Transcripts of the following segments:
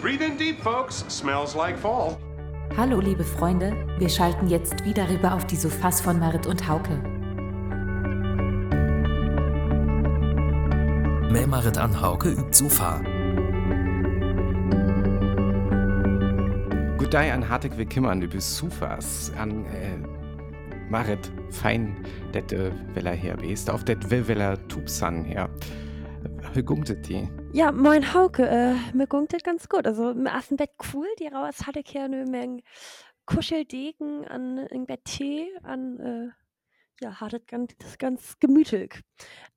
Breathe in deep, folks. Smells like fall. Hallo, liebe Freunde. Wir schalten jetzt wieder rüber auf die Sofas von Marit und Hauke. Mehr Marit an Hauke übt Sofa. Good day an hartig willkommen über Sofas an äh, Marit fein dat äh, well er her bist auf will er Tubsan her. Wie gungtet die? Ja, moin Hauke, äh, mir gungt das ganz gut. Also im ersten Bett cool, die raus hatte ich ja eine Menge Kuscheldegen an im Bett Tee, an äh, ja, hat das ganz, das ganz gemütlich.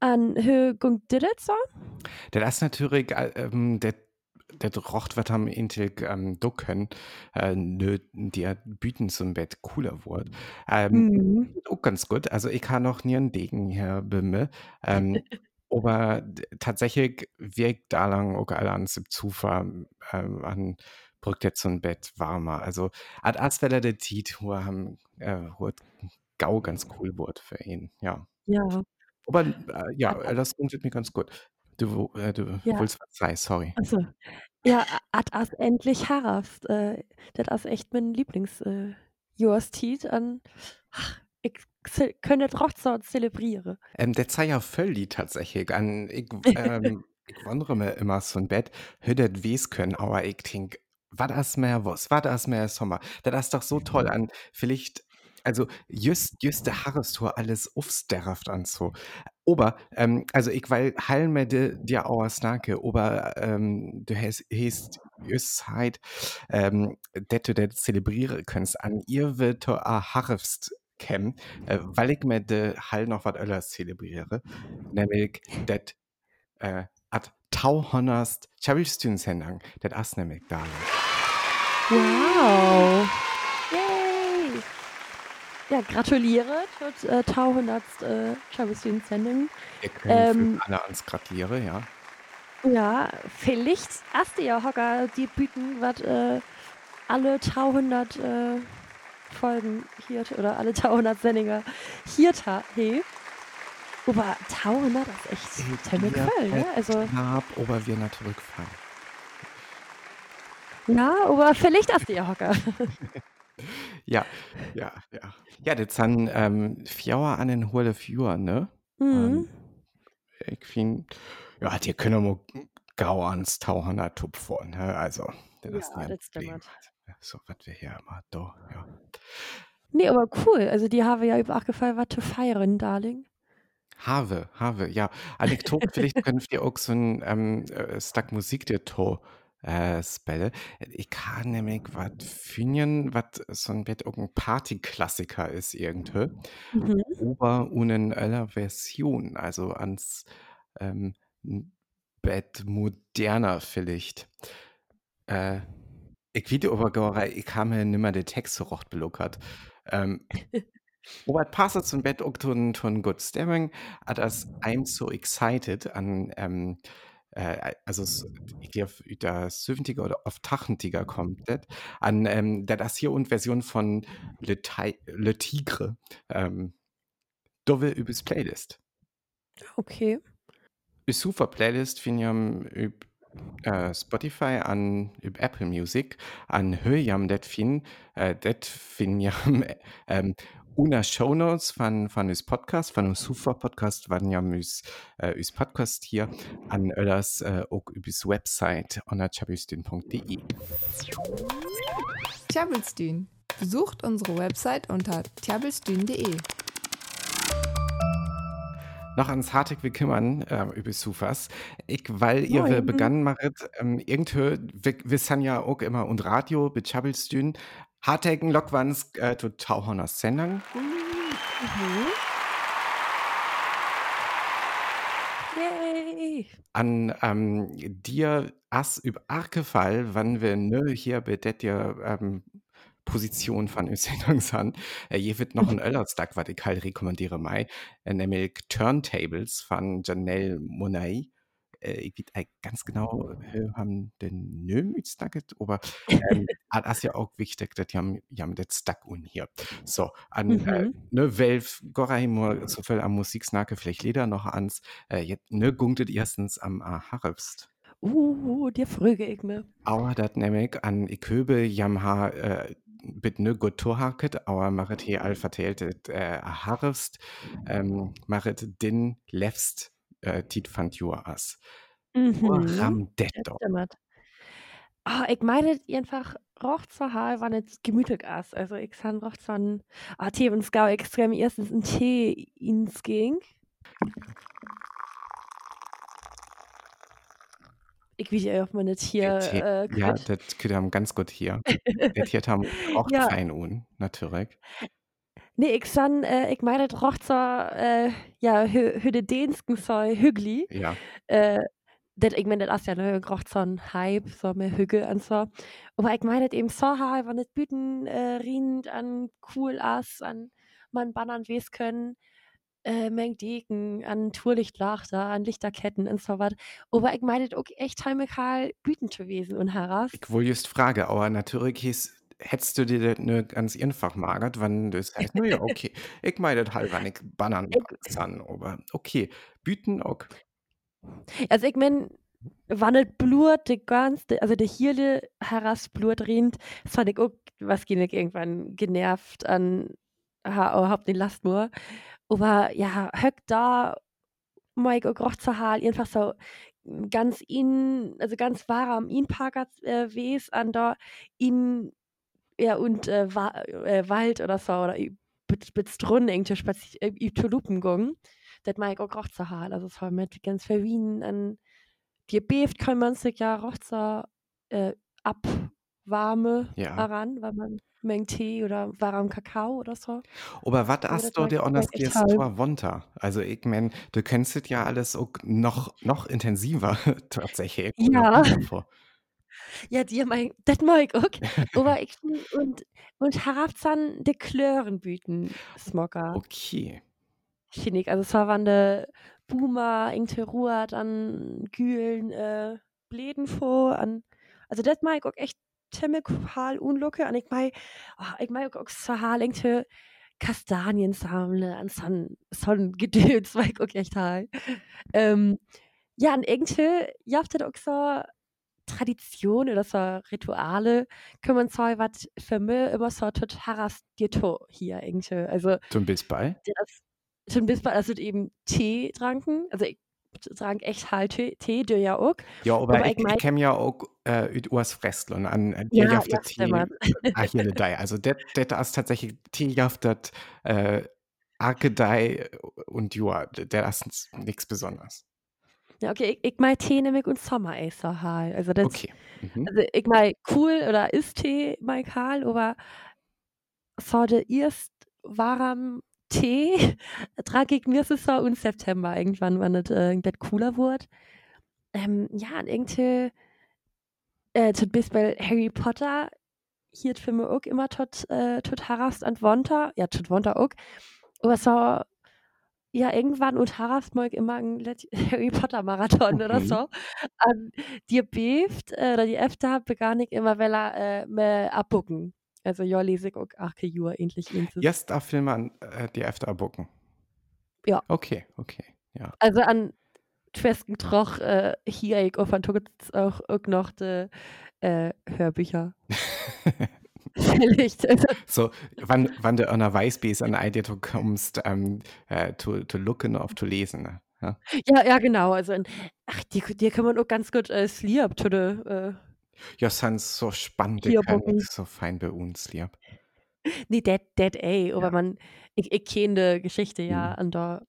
An wie gungt dir das so? Das ist natürlich äh, ähm, der der rocht wat am intig ähm, ducken äh, nö, die büten zum Bett cooler wurd ähm, Mhm. auch ganz gut also ich kann noch nie einen Degen her bimme ähm, aber tatsächlich wirkt da lang auch alle an Zufahr ähm, an brückt jetzt so ein Bett warmer. Also ad asweller der Tiet wo haben äh, gau ganz cool wurde für ihn ja. Ja, aber äh, ja das funktioniert mir ganz gut. Du äh, du ja, wolltest was sagen sorry. Also ja, ad as endlich harrast. Äh, das ist echt mein Lieblings äh, Jahrestiet an. Ach, ich könnte trotzdem zelebrieren. Ähm, der sei ja völlig tatsächlich. An ich, ähm, ich wundere mir immer so ein Bett. Hüdet wies können aber ich denk war das mehr was war das mehr Sommer? Das ist doch so toll an vielleicht also just just der Harrestour alles aufsterft an so. Ober ähm, also ich weil heil mir de, dir auch snake ober ähm, du hast hast just halt ähm, dat du das zelebrieren kannst an ihr wird a harfst kämen äh, weil ich mir de Hall noch was anders zelebriere, nämlich dat äh, at tauhonnerst Chabelstünsendang, dat ass nämlich da. Wow! Yay! Ja, gratuliere zur äh, 200. Äh. Wir können für Ähm, alle ans gratuliere, ja. ja, vielleicht hast du ja Hocker die Büten, was äh, alle 200 äh, Folgen hier oder alle 200 Sendungen hier he. Aber 200 ist echt ziemlich Wir voll, ne? Also, knapp, aber wir natürlich fallen. ja, aber vielleicht du ja Hocker. Ja, ja, ja. Ja, das sind ähm, Fjauer an den Hohle Fjur, ne? Mhm. Ähm, ich find, ja, die können wir gau ans Tauhundert Tupf vor, ne? Also, das ist Ja, nicht ein das stimmt. So, was wir hier immer da, ja. Nee, aber cool. Also, die haben ja über gefallen, was zu feiern, Darling. Have, have, ja. Anekdote, vielleicht könnt ihr auch so ein ähm, äh, Stack Musik der To äh, spelle. Ich kann nämlich was finden, was so ein Bett irgendein Partyklassiker ist irgendwie. Mhm. Aber ohne einer Version, also ans ähm, Bett moderner vielleicht. Äh, ich video aber gar, ich habe mir nimmer den Text so recht belockert. Ähm, Robert passet zum Bett auch von, Good Staring, hat das I'm so excited an, ähm, äh, also s- ich glaube, der 70er oder auf 80er kommt das, an ähm, der das hier und Version von Le, Ti- Le Tigre, ähm, Dove übers Playlist. Okay. Ist super Playlist, finde ich üb äh, Spotify an Apple Music an Höjam det fin äh, det fin jam ähm, una von von us Podcast von us super Podcast wann jam us äh, us Podcast hier an öllers äh, auch übers Website onachabüstin.de Tjabelstün. Besucht unsere Website unter tjabelstün.de. noch ans hartig wie kümmern äh, über Sufas. Ich, weil ihr Moin. begann machet, ähm, irgendwie, wir, wir sind ja auch immer und Radio bechabbelstün. Hartigen Lockwans äh, to Tauhonner Sendung. Mhm. Yay! An ähm, dir as über Arkefall, wann wir nö hier bedet dir ähm, Position von san. Äh, hier wird noch ein Öllerstag, was ich halt rekommandiere mai, äh, nämlich Turntables von Janelle Monet. Äh, ich weiß ganz genau, äh, haben den Nömütstaget, aber ähm, ah, das ist ja auch wichtig, dass die haben, die haben das Stack un hier. So, an äh, Mhm. ne Welf, Gorahimur, so viel am Musiksnake, vielleicht Leder noch ans, äh, jetzt ne gunktet erstens am äh. Uh, dir fröge ich mir. Aua dat nämlich an ich höbe jam ha äh, bit ne gut tohaket, aber machet he all verteilt äh, harfst, ähm, machet din lefst äh, tit fand Jur as. Mhm. Ram det Das doch. stimmt. Ah, ich meine einfach roch zwar ha wann et gemütlich ass. Also ich san roch zwar ah, Tee und Skau extrem erstens ein Tee ins ging. Ich wie ja auch meine Tier Tee- äh, Ja, das könnte haben ganz gut hier. Det hier haben auch Ja. fein un, natürlich. Nee, ich san, äh, ich meine, das roch zwar, äh, ja, hü, hü de Dänsken so hügli. Ja. Äh, das, ich meine, das ist ja ne, roch so ein Hype, so mehr Hügge und so. Aber ich meine, das eben so ha, wenn das Büten äh, riecht an cool ass, an man bannern wes können, äh, Meng Deken, an Tourlichtlachter, an Lichterketten und so was. Aber ich meine, das auch echt heimikal Büten zu wesen und heraus. Ich wohl just frage, aber natürlich hieß, hättest du dir das nur ganz einfach magert, wann du sagst, na ja, okay, ich meine das halt, wenn ich bannern Ich- kann, aber okay, büten auch. Also ich mein, wann het blut de ganz, de, also de Hirle heraus blut rinnt, fand ich auch, was ging ich irgendwann genervt an, ha, überhaupt den Last nur. Aber ja, höck da, Mike zu Hal, einfach so ganz in, also ganz warm in Parker äh, wes an da in, ja, und äh, Wa äh, Wald oder so, oder bit drun irgendwie spazier, äh, gong. Das mag ich auch roch zu Hal, also so mit ganz verwien an, dir beeft kann man sich ja roch zu äh, abwarme Ja. daran, wenn man Meng Tee oder warm Kakao oder so. Aber was hast du dir anders vor Wonter? Also ich mein, du kennst es ja alles auch noch, noch intensiver tatsächlich. Ja. Ja, dir mein, das mag ich auch. Aber ich und und Harafzan de Klörenbüten Smocker, Okay. finde ich. Also es war wann de Boomer, Ruhr, dann Gülen, äh, Bläden vor, an, also das mag ich auch echt ziemlich hal unlucke. Und ich mag, oh, ich mag auch so hal Ingte Kastanien sammeln, an son, son Gedöns, mag ich auch echt hal. Ähm, ja, und irgendwie, ja, das auch so Tradition oder so Rituale, man sagen, was für mich immer so total dir to hier irgendwie. Also, Zum bis bei? das schon bis bald, also eben Tee tranken, also ich trank echt halt Tee, du ja auch. Ja, aber Aber ich, ich ich mein- kenne ja auch äh, ut Urs Frestlon an äh, Ja, Tierjaftet ja, Tee. stimmt. Ah. Also das ist tatsächlich Tierjaftet äh, Arkedei und Joa, der ist nichts Besonderes. Ja, okay, ich, ich mein Tee nämlich und Sommer so halt. Also das, Okay. Mhm. also ich mein cool oder ist Tee mein Karl, aber so der erst warm Tee trank ich mir so im September irgendwann, wenn es äh, das cooler wurde. Ähm, ja, und irgendwie äh, tot bis bei Harry Potter hier für mich auch immer tot, äh, tot harast und Wonter, ja, tot Wonter auch. Aber so, ja, irgendwann und harast ich immer ein Let- Harry Potter Marathon oder Mhm. so. Und die beeft, äh, oder die öfter begann ich immer, weil er äh, abbucken. Also, ja, lese ich auch Arke Jur endlich. Jetzt darf Film an äh, die Efter bucken. Ja. Okay, okay. Ja. Also an festen Troch äh, hier ich auf auch, auch noch die äh, Hörbücher. Vielleicht. Also, So, wann, wann du an der Weißbase an Idee du kommst, ähm, äh, zu, zu looken auf zu lesen. Ne? Ja. ja, ja, genau. Also, in, ach, die, die kann man auch ganz gut äh, Sleep to the, äh, Ja, sind so spannend, Hier ich kann bucken. nix so fein bei uns, lieb. nee, Dead, Dead A, aber Ja. man, ich, ich kenne die Geschichte ja, Mhm. und da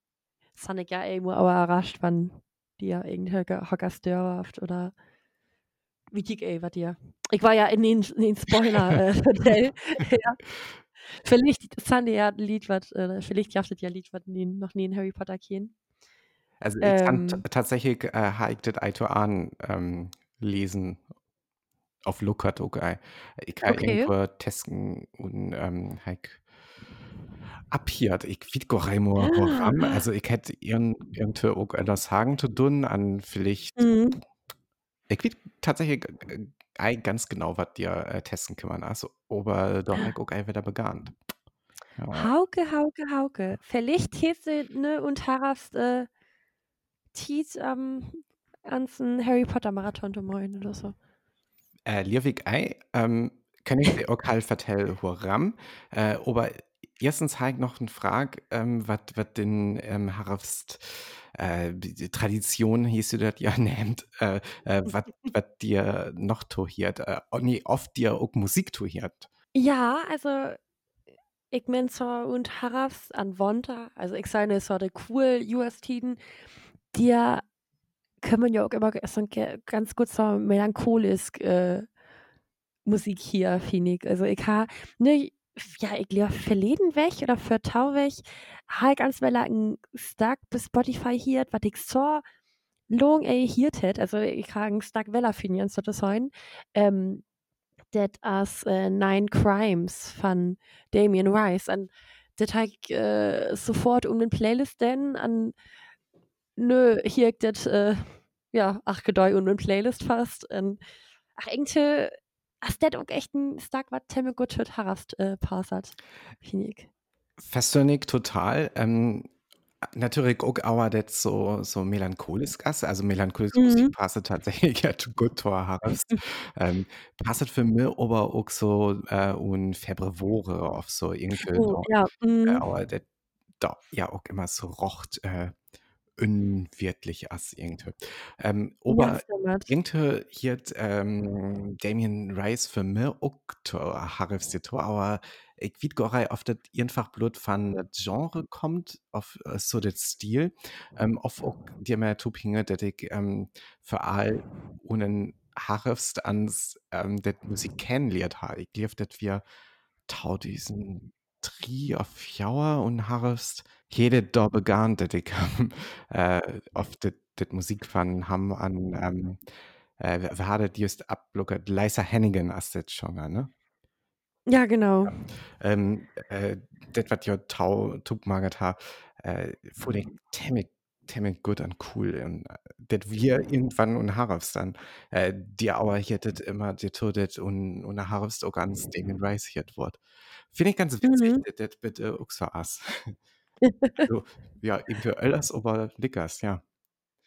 fand ich ja irgendwo aber überrascht, wann die ja irgendwie Hocker störhaft oder wie dick ey, war dir. Ich war ja in den, in den Spoiler äh, Hotel. ja. Vielleicht die ja ein Lied, was, äh, vielleicht jaftet ja ein Lied, was nie, noch nie in Harry Potter kennen. Also ich kann t- Ähm. tatsächlich äh, ich das Eito an ähm, lesen auf okay. Ich kann Okay. irgendwo testen und ähm, halt abhiert. Ich weiß gar nicht mehr, woran. Also ich hätte irgend, irgendwie auch etwas sagen zu tun an vielleicht Mhm. Ich weiß tatsächlich äh, ganz genau, was dir äh, testen kann. Also, aber habe ich auch wieder begann. Ja. Hauke, Hauke, Hauke. Vielleicht hast du ne und hast äh, Tiet am ans 'n Harry Potter Marathon to moin oder so. Äh, liewig ei, ähm, kann ich dir auch halt vertellen, woran. Äh, aber erstens habe ich noch eine Frage, ähm, was den ähm, Harfst äh, Tradition, hieß du das ja nennt, äh, äh, was dir noch tohiert, äh, nee, oft dir auch Musik tohiert. Ja, also ich mein so und Harafs an Wonter, also ich sage so de cool US-Tiden, können ja auch immer so ganz gut so melancholisch äh, Musik hier, finde ich. Also ich habe, ne, ja, ich glaube, verleden weg oder für Tau weg, habe ganz well ein Stack bis Spotify hier, was ich so long ey hier tät, also ich habe ein Stack Weller finden, so das sein. Ähm, das as äh, Nine Crimes von Damien Rice. Und das habe ich äh, sofort um den Playlist denn an nö, hier das äh, ja, ach gedei und den Playlist fast. Und, ach irgendwie as das auch echt ein Stack was temme gut hört harast äh, ich. Verstehe total. Ähm, natürlich auch aber das so so melancholisch ist, also melancholisch Mhm. Musik passt tatsächlich ja gut zu Harfst. ähm, passt für mich aber auch so äh, un Februare auf so irgendwie Oh, ja, äh, mhm. aber das da ja auch immer so rocht äh, unwirtlich as irgendwie. Ähm, Ja, aber stimmt. irgendwie hier ähm, Damien Rice für die to, aber ich gar nicht, ob das einfach bloß von das Genre kommt, auf äh, so das Stil, ähm, auf auch dir mehr Tupinge, dass ich ähm, für all unen Harfst ans ähm, das Musik kennenlernt habe. Ich glaube, dass wir tau diesen Tri auf Jauer und Harfst jede da begann, dass ich ähm, äh, auf das das Musik von haben an ähm, äh, wer hat das just ablockert? Liza Hennigan as das Genre, ne? Ja, genau. Ähm, äh, das, was ja Tau Tupmagert ha, äh, fand ich ziemlich, ziemlich gut und cool. Und äh, das wir irgendwann und Harfst dann, äh, die hier das immer die Todet und, und Harfst auch ganz Damien Rice hier Wort. Finde ich ganz witzig, Mhm. das bitte auch so ass. so, ja, irgendwie alles, aber Lickers, ja.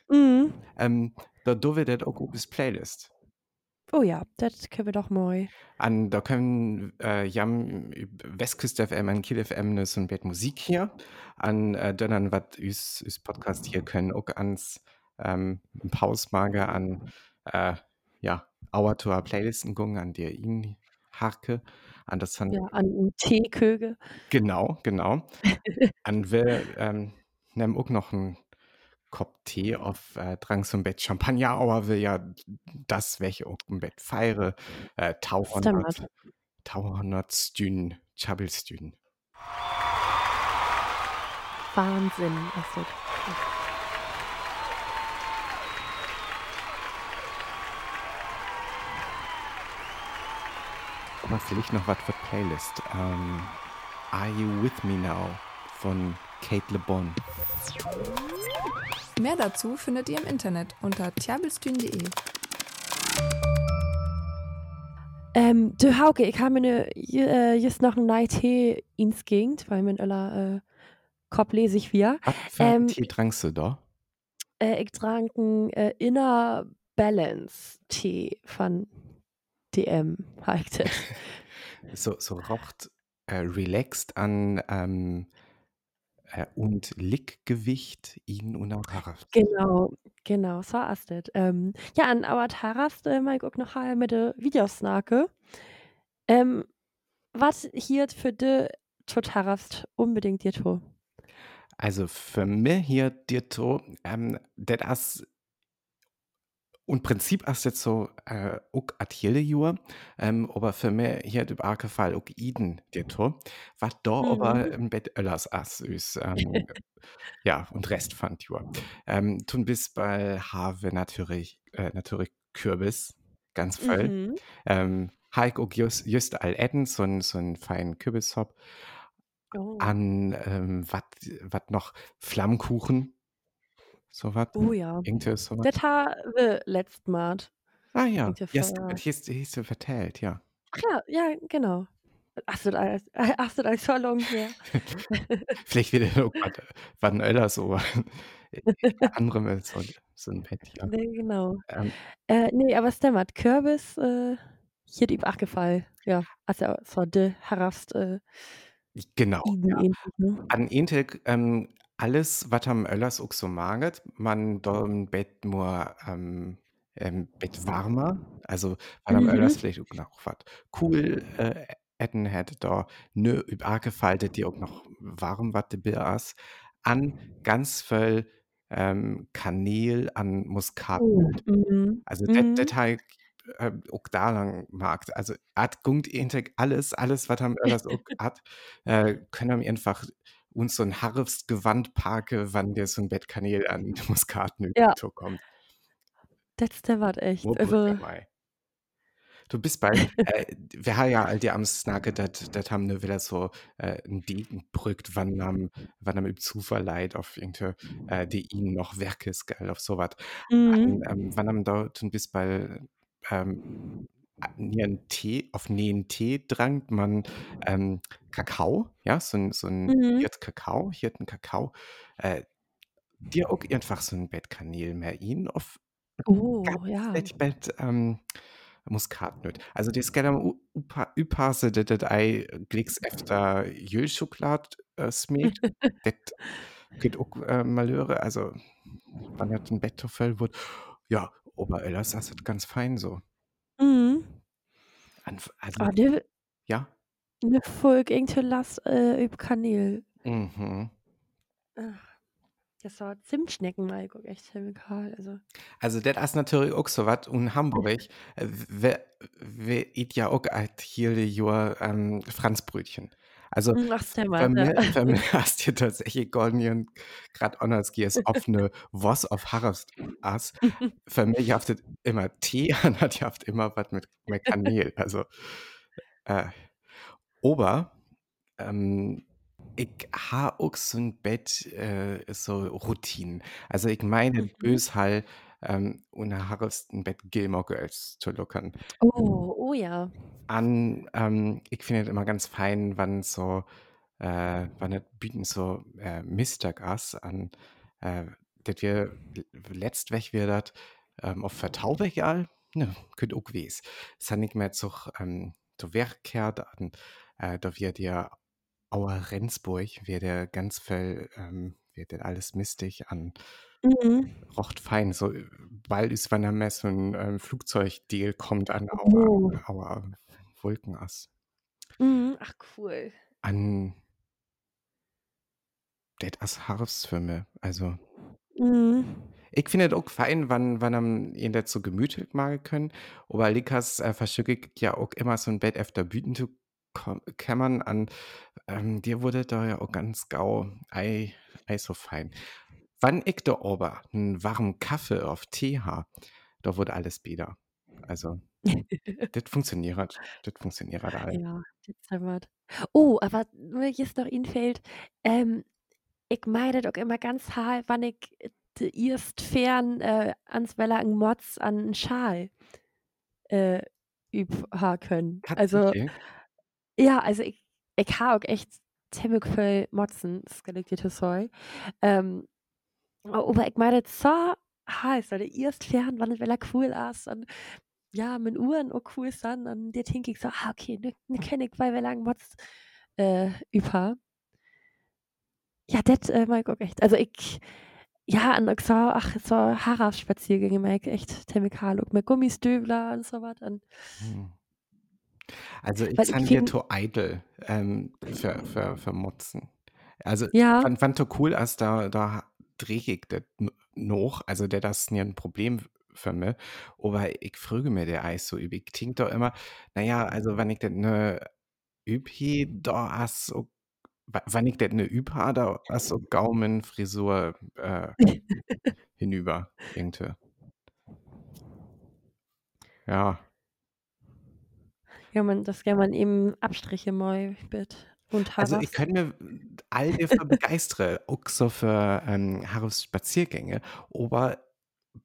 Mhm. Ähm, da do wir das auch bis Playlist. Oh ja, das können wir doch mal. An, da können äh, jam Westküste FM an Kiel FM ne so ein Bett Musik hier. An äh, dann wat üs, üs Podcast hier können auch ans ähm, Pausmager an äh, ja Auer to Playlisten gungen an der ihn Harke an das han Ja, an 'n Teeköge. genau genau an will ähm, nimm auch noch einen Kopf Tee auf äh, Drang zum Bett Champagner aber will ja das welche auch im Bett feiere äh, Tauhundert Stimmt. Tauhundertstün Chabelstün Wahnsinn, Astrid. Aber vielleicht noch was für Playlist ähm, Are You With Me Now von Kate Le Bon Mehr dazu findet ihr im Internet unter tiabelstühn.de. Ähm, du Hauke, ich habe mir ju- äh, just noch ein neuen Tee ins Gegend, weil mein Öller äh, Kopf lese ich wieder. Was für Ähm, Tee trankst du da? Äh, ich trank einen äh, Inner Balance Tee von DM, das. so, so rocht äh, relaxed an ähm, äh, und Lickgewicht ihn und auch. Genau, genau, so ist das. Ähm, ja, an aber Tarast äh, ich auch noch mal mit den Videos snake. Ähm, was hier für de Totarast unbedingt dir to? Also für mich hier dir to, ähm, das ist und Prinzip ist jetzt so äh, auch Atelier Jur, ähm, aber für mich hier im arge Fall auch Iden dir to, was da aber Mhm. im Bett Öllers as ist, ähm, ja und Rest fand Jur. Ähm, tun bis bei Have natürlich äh, natürlich Kürbis ganz voll. Mhm. Ähm, Heik auch just, just all Etten, so ein so ein feinen Kürbishop. Oh. An ähm, was noch Flammkuchen, so was. Oh ja. Irgendwie so was. Das ha wir letzt Mal. Ah ja, Irgendwie hieß, hieß so vertellt, ja. Ach ja, ja, genau. Ach, das alles, ach, das alles so lang her. Vielleicht wieder was, was ein Öller so. andere mit so so 'n Bett, ja. Ne, genau. Ähm Äh, ne, aber stimmt, Kürbis, äh, hier die Bachgefall. Ja, also so de Harrast, äh, Genau, ja. ähnlich, ne? An Tag, ähm, alles, wat am Öllers ook so maget, man do'n Bett nur, ähm, ähm, Bett warmer, also, wann am Öllers Mhm. vielleicht ook noch wat cool, äh, etten hätt da, ne üb dat die ook noch warm wat dabei ass, an ganz völl, ähm, Kaneel an Oh, Muskatnüt. mhm, Also, dat mhm. dat ha ich, ähm, ook da lang magt. Also, at gungt alles alles, wat am Öllers ook hat, äh, können wir einfach uns so 'n Harfstgewand pake, wann der so 'n Bett Kaneel an Muskatnüt Ja. zukommt. Dat stimmt echt. Wo Also dabei. Du bist bei äh, wir ha ja all die am Snakke, dat dat haben ne wieder so, äh, 'n Degen brückt, wann am wann am Zufall leid auf irgende äh, die ihnen noch Werkes, gell, auf so wat. An, Mhm. ähm, wann am dort 'n bis bei, ähm, a nien Tee auf neen Tee drangt man, ähm, Kakao, ja, so 'n so 'n Mhm. Hirt Kakao Hirten Kakao, äh, dir ook einfach so 'n Bett Kaneel mehr in auf ganz Oh, ja. leicht Bett, ähm, Muskatnüt. Also, das geht am u upa üpasse, dat dat ei glicks efter Jülschokolad, äh. Dat geht ook, äh, malöre, also, wann dat 'n Bett to voll wurd. Ja, aber Öllers ass et ganz fein so. An also Ah, de ja? Ne Folg irgendwie Last, äh, üb Kaneel. Mhm. Ach, das war Zimtschnecken ich ook echt chemikal, also Also, dat ass natürlich ook so wat un Hamburg, äh, we we eat ja ook alt hiele Joer, ähm, Franzbrötchen. Also, mi hast hier tatsächlich golnien grad anders gies offene was auf Harfst ass. Für mich haftet immer Tee an hat jaft immer wat mit mit Kaneel. Also, äh, ober, ähm, ich ha ook so 'n Bett, äh, so Routinen. Also, ich meine Mhm. bös Hall, ähm, un Harfst 'n Bett Gilmore Girls zu luckern. Oh, oh ja. An, ähm, ich finde et immer ganz fein, wann so, äh, wann et büten so, äh, Mistag ass an, äh, dat wir l letzt weg wie dat, ähm, auf Vertauweg all, ne, könnt ook wees. Es han nicht mehr zoch, ähm, to Werkkehrt an, äh, da wird ja Auer Rendsburg wird der ganz völl, ähm, wird der alles mistig an Mhm. rocht fein, so, äh, bald is wann am so 'n, ähm, Flugzeugdeal kommt an Auer Oh. Auer Wolkenass. Mhm, ach cool. An dat ass Harfst für also Mhm. Ich finde et ook fein, wann wann am ihn dat so gemütlich mage können, aber Likas, äh, verschüttet ja ook immer so 'n Bett efter Büten zu kämmern an, ähm, dir wurde da ja auch ganz gau ei ei so fein. Wann ich da aber 'n warmen Kaffee auf Tee ha, da wird alles bieder. Also, dat funktioniert dat funktioniert all. Ja, das stimmt. Oh, aber mir jetzt noch einfällt, ähm, ich meine das auch immer ganz hart, wann ich erst fern, äh, ans Weller 'n Mods an 'n Schal, äh, üb ha können. Also Tatsächlich? ja, also ich ich ha auch echt ziemlich viel Motzen, das dir to sagen. Ähm, aber ich meine das so heiß, weil de erst fern, wann es Weller cool ass und ja, min Uhren auch cool san und dit denk ich so: „Ah, okay, ne ne kenn ich, weil wir lang Mods, äh, üb ha.“ Ja, dat, äh, mag ich auch echt. Also ich ja, und auch so ach, so Harrasspaziergänge mag ich echt chemikal ook mit Gummistövler und so und Hm. Also, ich Weil ich san dir to eitel, ähm, für für für Motzen. Also, Ja. wann wann to cool ass, da da dat n noch, also dat ass nien Problem f für mi, aber ich fröge mir der Eis so üb. Ich denk da immer, na ja, also, wenn ich dat ne üb da ook wa wann ich dat ne üb ha, da ass so Gaumenfrisur, äh, hinüber irgendwie. Ja. Ja, man das kann man eben Abstriche mal mit und Also, ich Harras. könnte mir all dafür begeistere, ook so für, ähm, Harfstspaziergänge, aber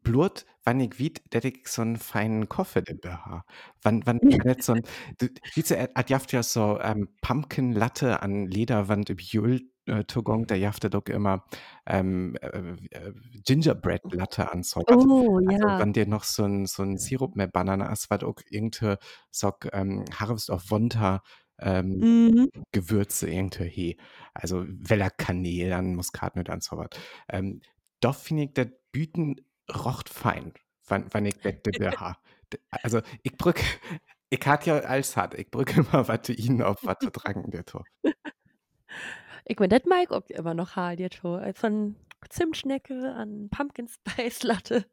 blurd, wann ich wiet, dat ich so 'n feinen Koffe dabei ha. Wann wann net so 'n du, hize et jaft ja so, ähm, Pumpkin Latte an Lederwand üb Jül äh, Togong, der jaftet auch immer ähm, äh, äh, Gingerbread Latte an so Oh, Also ja. wenn dir noch so ein, so ein Sirup mit Banane ist, was auch irgendeine so ähm, Harvest of Wonter ähm, Mhm. Gewürze irgendwie he. Also weller Kanäle an Muskatnüsse an so was. Ähm, doch finde ich, das Büten rocht fein, wenn, wenn ich das dabei ha. D- Also ich brück, ich hat ja alles hat, ich brück immer was ihnen auf was zu tragen, der Tor. Ich mein, das mag auch immer noch haben, die to. Also Von Zimtschnecke an Pumpkin Spice Latte.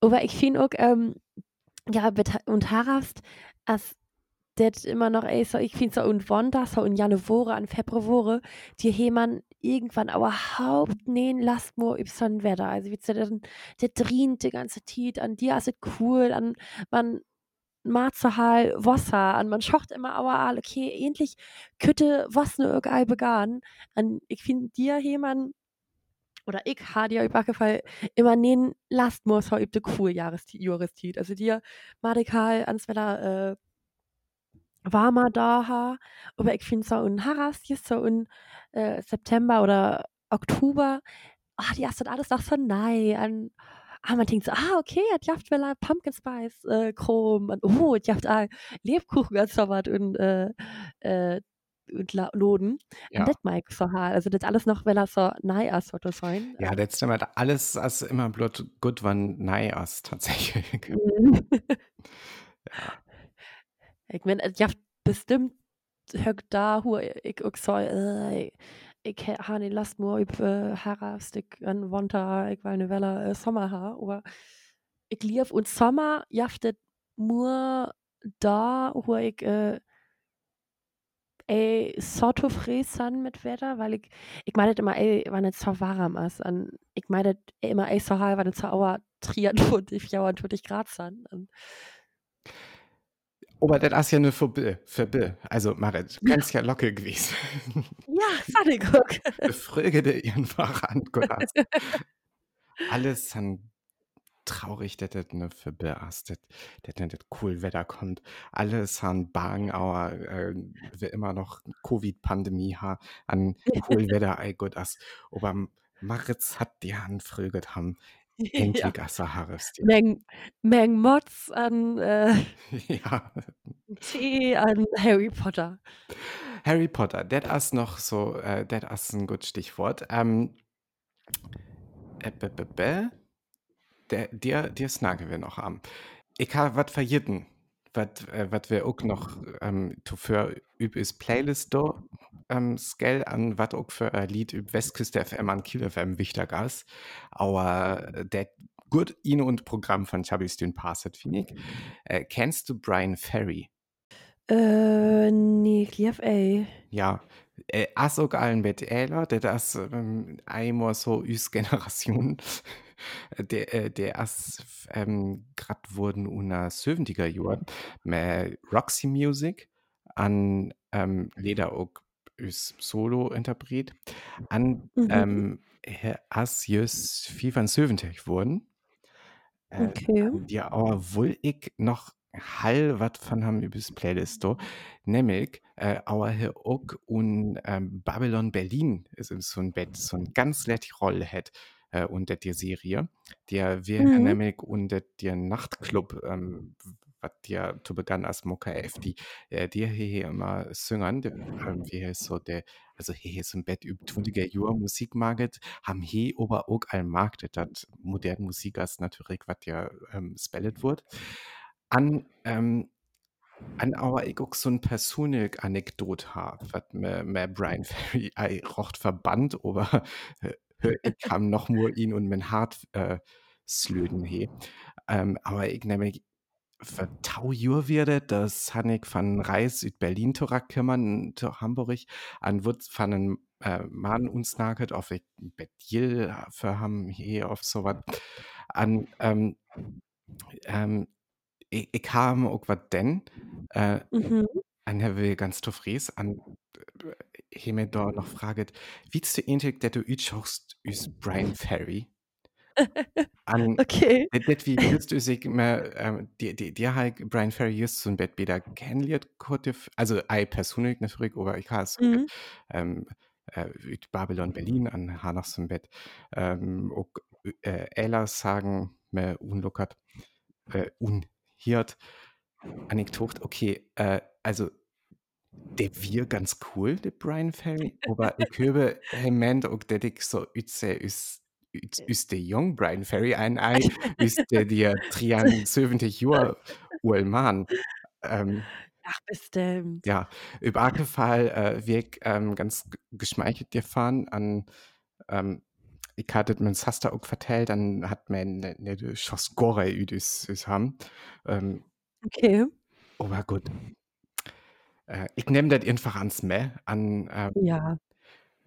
Aber ich finde auch, ähm, ja, und Harast, als das immer noch, ey, so, ich finde so, und Wanda, so, und Januare, an Februare, die heman irgendwann überhaupt nähen lasst so ein Wetter. Also, wie der, der drient die ganze Zeit, an dir ist es cool, an, man, Marzahal Wasser an man schocht immer aber all okay endlich könnte was nur irgendein begann an ich finde dir jemand oder ich ha dir über Fall immer nähen last muss üb de cool Jahrestiet also dir Madikal ans Wetter äh, warmer da ha aber ich finde so un Harras hier so un äh, September oder Oktober ah die hast das alles noch so nei an Ah, man denkt so, ah, okay, et jaft well a Pumpkin Spice äh, Chrom und oh, et jaft a Lebkuchen ganz so wat und äh, äh, und Loden. Ja. Und das mag ich so ha. Also das alles noch, weil er so nei ist, wird das sein. Ja, das stimmt. Alles ist immer bloß gut, wenn nei ist, tatsächlich. Mhm. Ich mein, et jaft bestimmt hört da, wo ich auch so, äh, ich ha nicht last more üb äh, Harast, ich an Winter, ich will eine Welle äh, Sommer ha, aber ich lief und Sommer jaftet nur da, wo ich äh, ey, so zufrieden mit Wetter, weil ich, ich meine immer, ey, wenn es so warm ist, und ich meine immer, ey, so hell, wenn es so auer triert und ich 24 Grad sind. Und Aber das ist ja eine Phobie. Phobie. Also, Marit, ganz ja locker gewesen. ja, ich auch. Befröge dir einfach an, Gott. Alles san traurig, dass das eine Phobie ist, dass dass nicht das cool Wetter kommt. Alles san bang, aber äh, wir immer noch Covid-Pandemie ha an cool Wetter, ey as. Aber Maritz hat die Hand fröget haben. ja. Endlich as Harvest. Meng, Meng Mods an äh, Ja. Tee an Harry Potter. Harry Potter, das ist noch so, äh, das ist ein gutes Stichwort. Ähm, äh, b -b -b der, der, der snacken wir noch am. Ich habe was verjitten, was äh, wir auch noch ähm, für üb is Playlist do ähm, Skell an was auch für ein Lied üb Westküste FM an Kiel FM wichtig ist. Aber der gut ihn und Programm von Chabis Dün Passet, finde ich. Äh, kennst du Brian Ferry? Äh, nee, lief, ey. Ja, äh, as auch allen mit Äler, der das ähm, einmal so üs Generation, der, äh, der as ähm, grad wurden unter 70er Jahren mit Roxy Music an ähm, Leder auch üs Solo-Interpret an Mhm. ähm, as jös viel von 70 wurden. Äh, Okay. die aber wohl ich noch Hall wat von haben übers Playlist do, nämlich äh, aber hier auch und ähm, Babylon Berlin ist so ein Bett so ein ganz letzte Rolle hat äh, unter der Serie, der wir Mhm. nämlich unter der Nachtclub ähm, was ja zu Beginn als Mokka F, die, äh, die hier immer singen, ähm, wie heißt so der, also hier ist ein Bett über 20er Jahre Musikmarket, haben hier aber auch ein Markt, das moderne Musik ist natürlich, was ja ähm, spellet wird. An, ähm, an aber ich auch so ein persönlich Anekdot habe, was mir, mir Brian Ferry rocht verbannt, aber äh, ich kam noch nur ihn und mein Hart äh, slöden he. Ähm, aber ich nämlich für tau Jür werde, das han ich von Reis in Berlin zu kümmern, zu Hamburg, an wird von einem äh, Mann uns naget, auf ich Bettil für haben hier auf so was, an, ähm, ähm, ich, ich kam auch was denn, äh, Mhm. an Herr will ganz zufrieden, an, mir da noch fraget, wie du eigentlich, der du ütschochst, ist Brian Ferry? An Okay. det wie just du sig med, ähm, die die die har Brian Ferry just so 'n bett bedre kennengelernt gehabt. Also ei persönlich natürlich, aber ich habe so Mhm. ähm, äh, Babylon Berlin an har noch so 'n bett ähm, och äh, ellers sagen med unlockert äh, unhiert an ich gedacht, okay, äh, also der wir ganz cool, der Brian Ferry, aber ich habe gemeint auch, dass ich so utse us ut us der jung Brian Ferry ein ei us der der 73 Jahre alt Mann. Ähm, Ach, bestimmt. ja, jeden Fall, äh, wir ähm, ganz geschmeichelt gefahren an ähm, ich hatte mein Saster auch vertellt, dann hat man ne ne Schossgorre üdis is haben. Ähm, Okay. aber gut. Äh, ich nehme das einfach ans Mä an, ähm, Ja.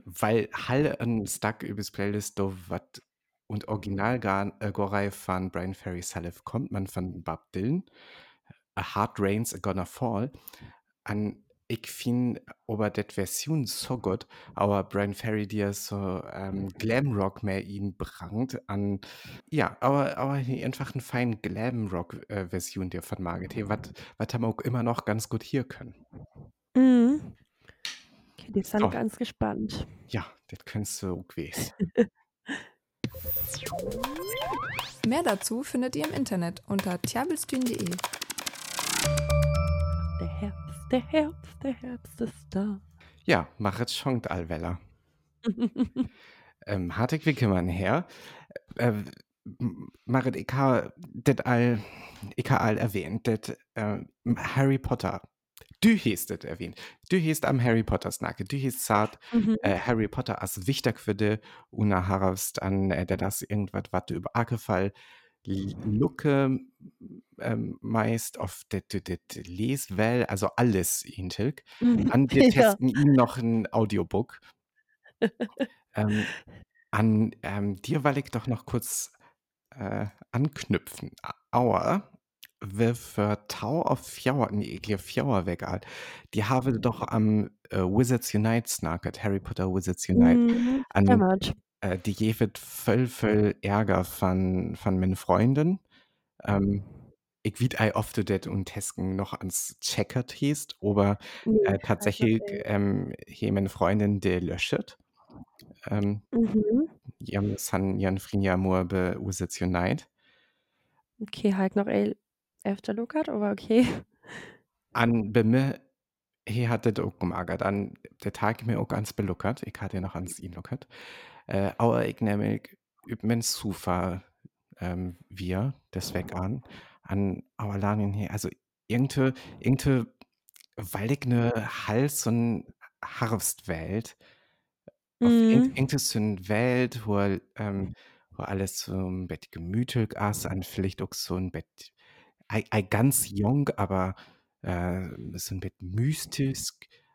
weil Hall 'n Stack übers Playlist do wat und Originalgar äh, Gorei von Brian Ferry Salif kommt man von Bob Dylan. A Hard Rain's a Gonna Fall. An ich finde aber det Version so gut, aber Brian Ferry dir so ähm, Glamrock mehr ihn brangt an ja, aber aber einfach 'n feinen Glamrock äh, Version der von Marget he wat wat haben auch immer noch ganz gut hier können. Mhm. Okay, bin So. ich ganz gespannt. Ja, das könntest du auch wissen. Mehr dazu findet ihr im Internet unter tjabelstühn.de. Der Herbst, der Herbst, ist da. Ja, machet schonkt allweller. Ähm, Hartig Wickemann her. Äh, Marit, ich habe das all, ich habe all erwähnt, das äh, Harry Potter. Du hast das erwähnt. Du hast am Harry Potter snacke. Du hast gesagt, Mhm. äh, Harry Potter als wichtig für dich und haraufst an, äh, der das irgendwas, was du über Akefall Lucke ähm, meist auf das Leswell, also alles hintilg. Mhm. An wir Ja. testen ihm noch ein Audiobook. ähm, an ähm, dir will ich doch noch kurz äh, anknüpfen. A- Aua, wir für Tau auf Fjauer, nee, ich glaube Fjauer weg, alt. Die haben doch am äh, Wizards Unite snacket, Harry Potter Wizards Unite. Mhm. An. Äh, die gevet voll, voll Ärger von, von meinen Freunden. Ähm, ich wied ei oft det und Tesken noch ans Checkert hieß, aber äh, tatsächlich ähm, he meine Freundin de löschet. Ähm, Mhm. jam san jan Frinja Moor be Unite. Okay, halt noch el efter Lukat, aber okay. An bei mir, he hat das auch gemagert. An der Tag mir auch ganz beluckert. Ich hatte noch ans ihn luckert. Äh, nämlich üb men Sufa ähm, wir desweg an. An aber Lanin hier, also irgende, irgende, weil ich ne Hals und auf irgend, Mhm. irgende so eine Welt, wo, ähm, wo alles so ein Bett gemütlich ist, an vielleicht auch so ein Bett, ei, ei ganz jung, aber äh, so ein Bett mystisch,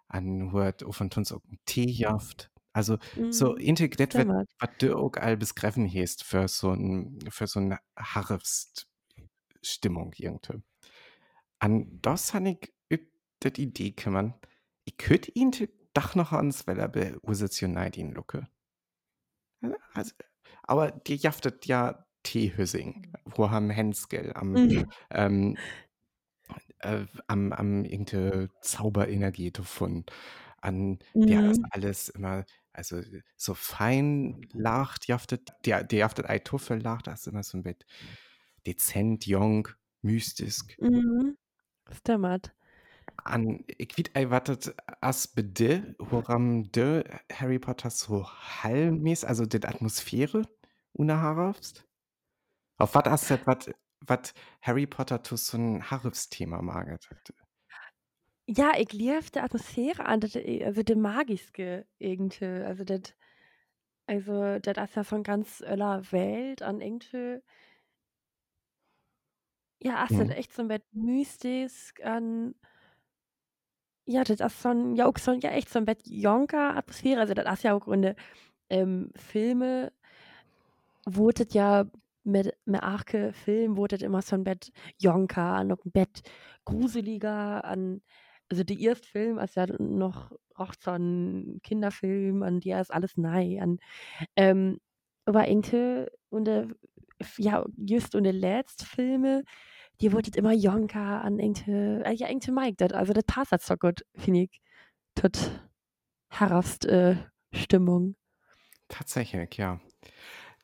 an wo auf und uns auch ein Tee jaft. Also so Mhm. integriert wird, was du auch all begreifen hast für so ein, für so eine Harfststimmung irgendwie. An das habe ich dat Idee kümmern. Ich könnte ihn doch noch ans, er Wizards Unite ihn lucke. Also, aber die jaftet ja Teehüssing, wo haben Henskel am, Mhm. ähm, äh, am, am irgendeine Zauberenergie davon. An der ist Mhm. alles immer, also so fein lacht, jaftet, der, der jaftet ei Tuffel lacht, das ist immer so ein Bett dezent, jung, mystisch. Mhm. Stimmt. An, ich weet ei wattet as bede, woran de Harry Potter so hallmäßig, also die Atmosphäre unerharfst? Auf wat as dat, wat, wat Harry Potter zu so ein Harfsthema maget? Ja, ich liebe die Atmosphäre an, das, äh, also die magiske irgendwie. Also das, also das ist ja von ganz öller Welt an irgendwie. Ja, ist das Mhm. echt so ein Bett mystisch an. Ja, das ist so ein, ja, auch so ein, ja, echt so ein Bett Jonker Atmosphäre. Also das ist ja auch Grunde ähm, Filme, wo das ja mit, mit Arke Film, wo das immer so ein Bett Jonker, noch ein Bett gruseliger an. Also die erste Film ist ja noch auch so ein Kinderfilm, an der ist alles nei. An, ähm, aber irgendwie und äh, ja, just und die letzten Filme, die wurdet immer jonker an irgendwie, äh, ja, irgendwie Mike das. Also das passt so gut, finde ich. Tot herrafst äh, Stimmung. Tatsächlich, ja.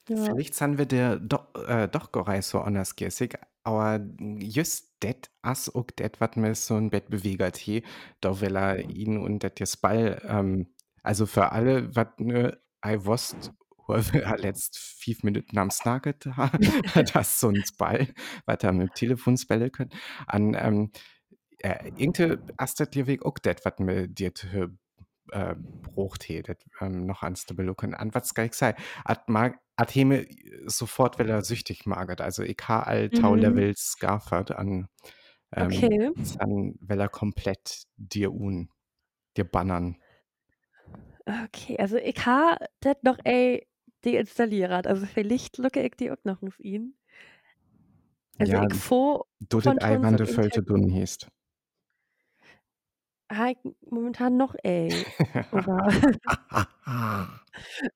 Ja. Vielleicht sind wir der doch, äh, doch so anders gässig, aber just det as auch det, was mir so ein Bett bewegert he, da will er ihn und det jetzt Ball, ähm, also für alle, was ne, I wusst, wo wir letzt fünf Minuten am Snacket das so ein Ball, was er mit dem Telefon spellen können, an, ähm, äh, irgendwie as det dir weg auch det, was mir dir äh, brucht he, det, ähm, noch ans zu belucken. An was kann ich sagen? At at heme sofort will er süchtig magert. Also ich ha all tau Mhm. Levels gaffert an, ähm, Okay. an will er komplett dir un, dir bannern. Okay, also ich ha das noch ey deinstalliert. Also vielleicht lucke ich die auch noch auf ihn. Also Ja, ich fo du von det ei, schon wann so de Fölte Inter dun hießt. Ha ich momentan noch ey.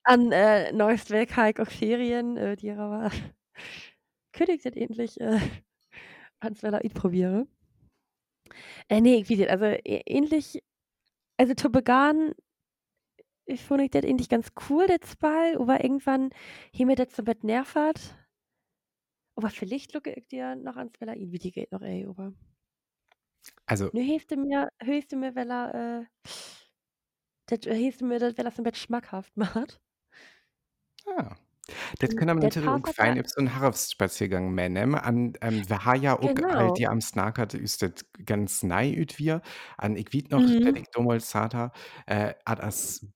An äh, neuest Werk auch Ferien, äh, die aber kündigt das endlich äh, ans Weller ich probiere. Äh, nee, wie gesagt, also ä ähnlich, also zu begann, ich fand ich das eigentlich ganz cool, das Ball, aber irgendwann he mir das so mit nervt. Aber vielleicht lucke ich dir noch ans Weller wie die geht noch ey, aber Also, nu hilfst du mir, hilfst du mir, weil er, äh, das hilfst du mir, das, weil er ein bisschen schmackhaft macht. ah. Das Und kann am der auch Part hat fein ja ob so ein Harfsspaziergang mehr nehmen. An, ähm, wir ha ja auch halt Genau. die am Snackert ist das ganz nei üt wir. An ich wied noch, Mhm. dat ich damals sata, äh, as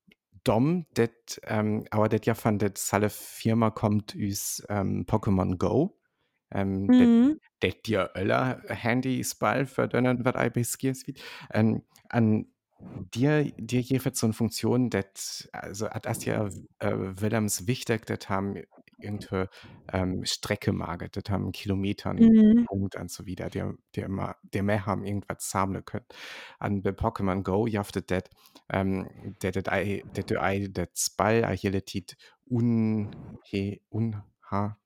Dom, det, ähm, aber det ja von det salle Firma kommt üs ähm, Pokémon Go. Ähm, det, Mhm. det dir öller Handy-Spall für dönnen, wat I beskiers wie. Ähm, an dir, dir jeweils so eine Funktion, dat, also hat das ja äh, Willems wichtig, das haben irgendwo ähm, Strecke maget, das haben Kilometern, Mhm. Punkt und so wieder, der, der immer, der mehr haben irgendwas sammeln können. An bei Pokémon Go jaftet das, ähm, das der du ei, das Ball, ei hier tit un,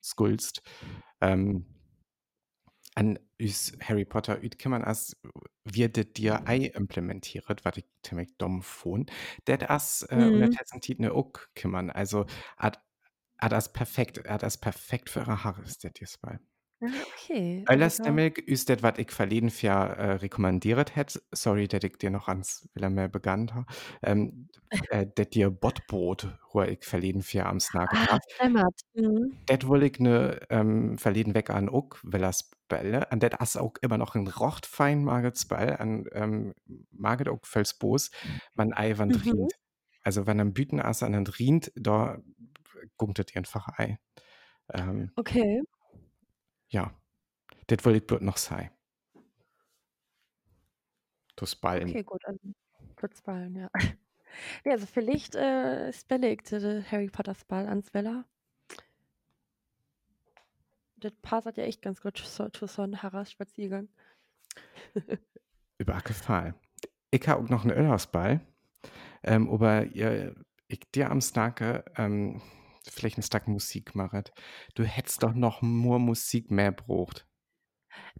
skulst, ähm, an üs Harry Potter üt kann man as wird det dir ei implementiert, was ich ziemlich dumm fand. Det as äh, und Mhm. das heißt Tit ne ook kümmern. Also hat hat das perfekt, hat das perfekt für ihre Haare ist das jetzt mal. Ah, okay. Also Alles da nämlich ist das, was ich verleden für äh, rekommandiert hätte. Sorry, dass ich dir noch ans will mehr begann ha. Ähm, äh, das dir Botbrot, wo ich verleden für am Snack Ah, hab. stimmt. Mhm. Det will ich ne ähm, verleden weg an ook will das Bälle an det as auch immer noch ein rocht fein magets Ball an ähm, maget auch fels bos man ei wann Mhm. rient also wenn am Büten as an rient da gunktet einfach ei ähm, Okay. Ja det will ich bloß noch sei das Ballen Okay, gut. Also kurz ballen, ja. Ja, also vielleicht äh, spelle ich den Harry Potters Ball ans Weller. Das passt ja echt ganz gut zu, zu so einem Harras-Spaziergang. über Fall ich habe auch noch einen Ölhausball ähm, aber ihr ich dir am Snake ähm, vielleicht ein Stack Musik machet du hättest doch noch nur Musik mehr braucht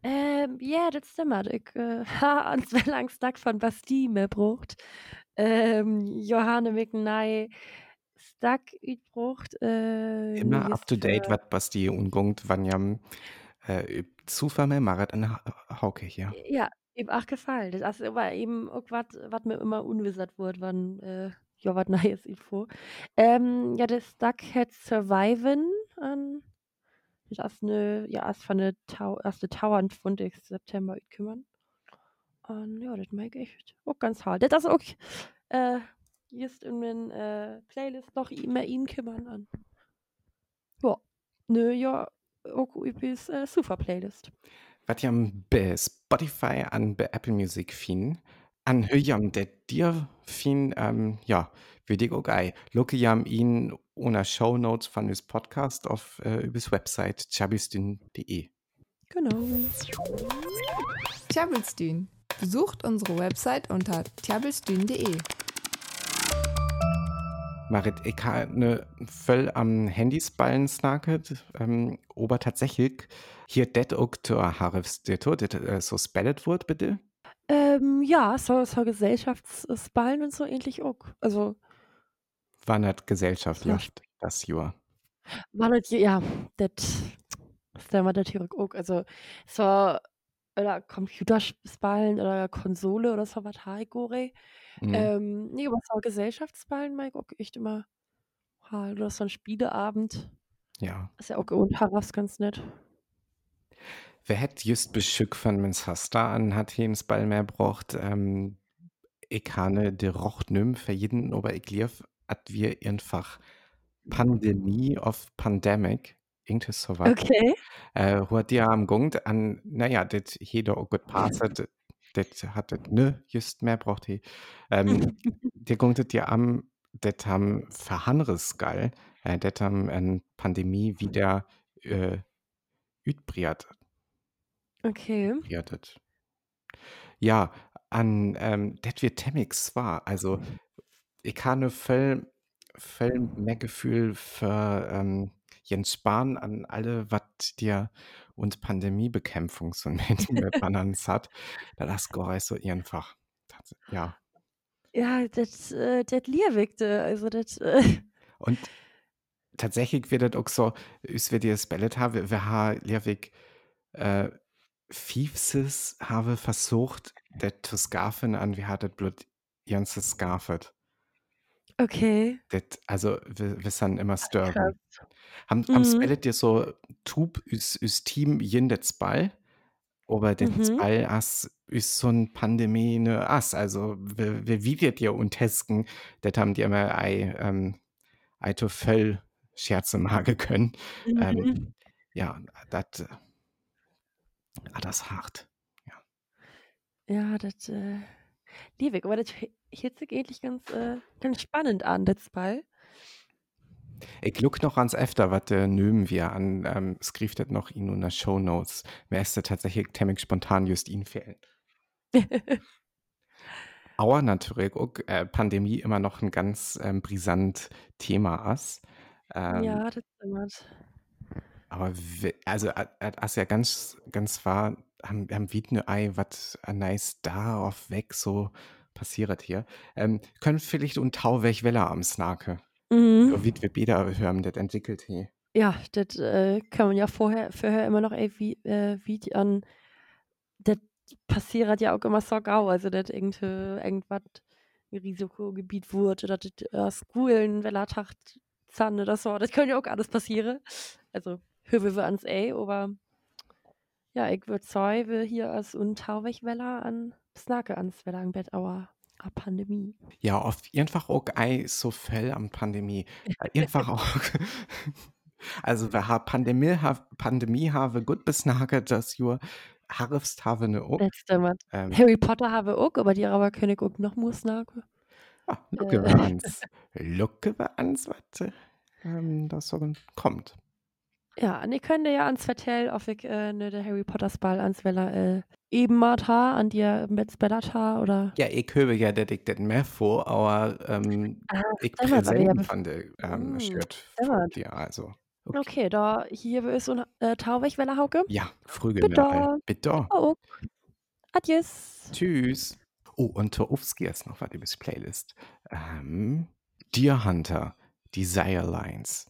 Ähm, ja, das stimmt. Ich äh, ha ans Wellang Stack von Bastille mehr braucht. Ähm, Johanne Micknei Stack übrucht. Äh, immer up to date für. was die ungungt wann jam äh, Zufall mehr Marat an Ha- Hauke hier Ja, eben auch gefallen. Das ist aber eben auch was, was mir immer unwissert wird, wann äh, ja was Neues Info. Ähm, ja, der Stack hat Surviven an. Das ist eine, ja, ist von der Tau, erste Tower von der September kümmern. Und ja, das mag ich auch ganz hart. Das ist auch äh, just in den äh, Playlist noch immer ihn kümmern an. Ja, nö, ja, auch übrigens äh, super Playlist. wat jam bei Spotify an bei Apple Music fin an höjam der dir fin ähm, ja auch Luke jam ihn ohne Show Notes von des Podcast auf äh, übers Website chabistin.de Genau. Tjabelstün. Besucht unsere Website unter tjabelstün.de. Marit, ich ha ne voll am Handysballen snacket, ähm, aber tatsächlich hier det ook zur Harfstito, det äh, so spellet wird bitte? Ähm, ja, so so Gesellschaftsballen und so ähnlich auch. Also Wann hat so gesellschaftlich das Jahr? war das ja, das ist dann war natürlich auch. Also so oder Computerspielen oder Konsole oder so was habe ich gore. Mhm. Ähm, ne, aber so Gesellschaftsballen ich auch echt immer halt oder so 'n Spieleabend. Ja. Ist ja auch und Harras ganz nett. Wer hätt just Beschück von mens Hasta an hat hins Ball mehr braucht, ähm, ich habe de rocht nüm für jeden, aber ich lief, at wir einfach Pandemie of Pandemic, irgendwas so was. Okay. Äh, huet ja am Gungt an na ja, det jeder auch gut passet, det hat det ne just mehr braucht he. Ähm, dir gunget ja am, det ham verhanres geil, äh, det ham en Pandemie wieder äh, übriert. Okay. Briatet. Ja, an ähm, det wir Temmix war. Also ich habe voll, voll mehr Gefühl für ähm, Jens Spahn an alle, was dir und Pandemiebekämpfung so Banans hat. Da das gar so einfach. Tats ja. Ja, das äh, das liewigte, also das äh Und tatsächlich wird das auch so, als wir das Ballet haben, wir haben liewig Fiefses habe versucht, det zu scarfen an wir hat das blut Janses scarfet. Okay. Det also wir wir sind immer Krass. störben. Ham Mhm. ham's Ballet dir so tub üs üs Team jen det Ball, aber det Mhm. Ball as üs so 'n Pandemie ne as, also wir wir wie wird dir und Hesken, det haben die immer ei ähm, ei to voll Scherze mage können. Ähm, Mhm. ja, dat ah, das hart. Ja. Ja, das äh, liewig, aber das hört sich eigentlich ganz äh, ganz spannend an, das Ball. Ich luck noch ans efter, wat äh, nömen wir an ähm, skriftet noch in una Shownotes. Mir ist tatsächlich temmig spontan just ihn fehlen. Aber natürlich auch äh, Pandemie immer noch ein ganz ähm, brisant Thema ist. Ähm, Ja, das stimmt. Aber we also as ja ganz ganz wahr haben haben wir ne Ei, wat a nice da auf weg so passiert hier. Ähm, können vielleicht und Tau welch Welle am Snake. Mhm. Wie wir beide hören, das entwickelt he. Ja, das äh, kann man ja vorher vorher immer noch ey, wie äh, wie an das passiert ja auch immer so gau, also das irgend irgendwas 'n Risikogebiet wurde oder das äh, Schulen Wellertacht Zahn oder so. Das kann ja auch alles passieren. Also, hören wir ans ey, aber ja, ich würde sagen, wir hier als untauwig Weller an Snake ans Weller im Bett, aber a Pandemie. Ja, auf einfach auch ei so fell am Pandemie. Einfach auch also wir ha Pandemie ha Pandemie have gut besnagert das Jahr. Harfst have ne auch. Das stimmt. Ähm, Harry Potter habe auch, aber die aber auch noch more Snake. ah, lucke Äh. ans. Lucke wir ans, äh, ähm, das so kommt. Ja, und ich könnte ja ans Vertell, ob ich äh, ne, der Harry Potter Ball ans Weller äh, eben mal ha, an dir mit Spellata oder. Ja, ich höre ja, dass ich das mehr vor, aber ähm, Ah, ich ja, präsent bef- fand ähm, Mm, Shirt stimmt. von dir, also. Okay. Okay, da hier ist so äh, Tauwig Weller Hauke. Ja, Früge Bitte. Bitte. Oh, Adios. Tschüss. Oh, und Torowski jetzt noch was über die Playlist. Ähm, Deer Hunter, Desire Lines.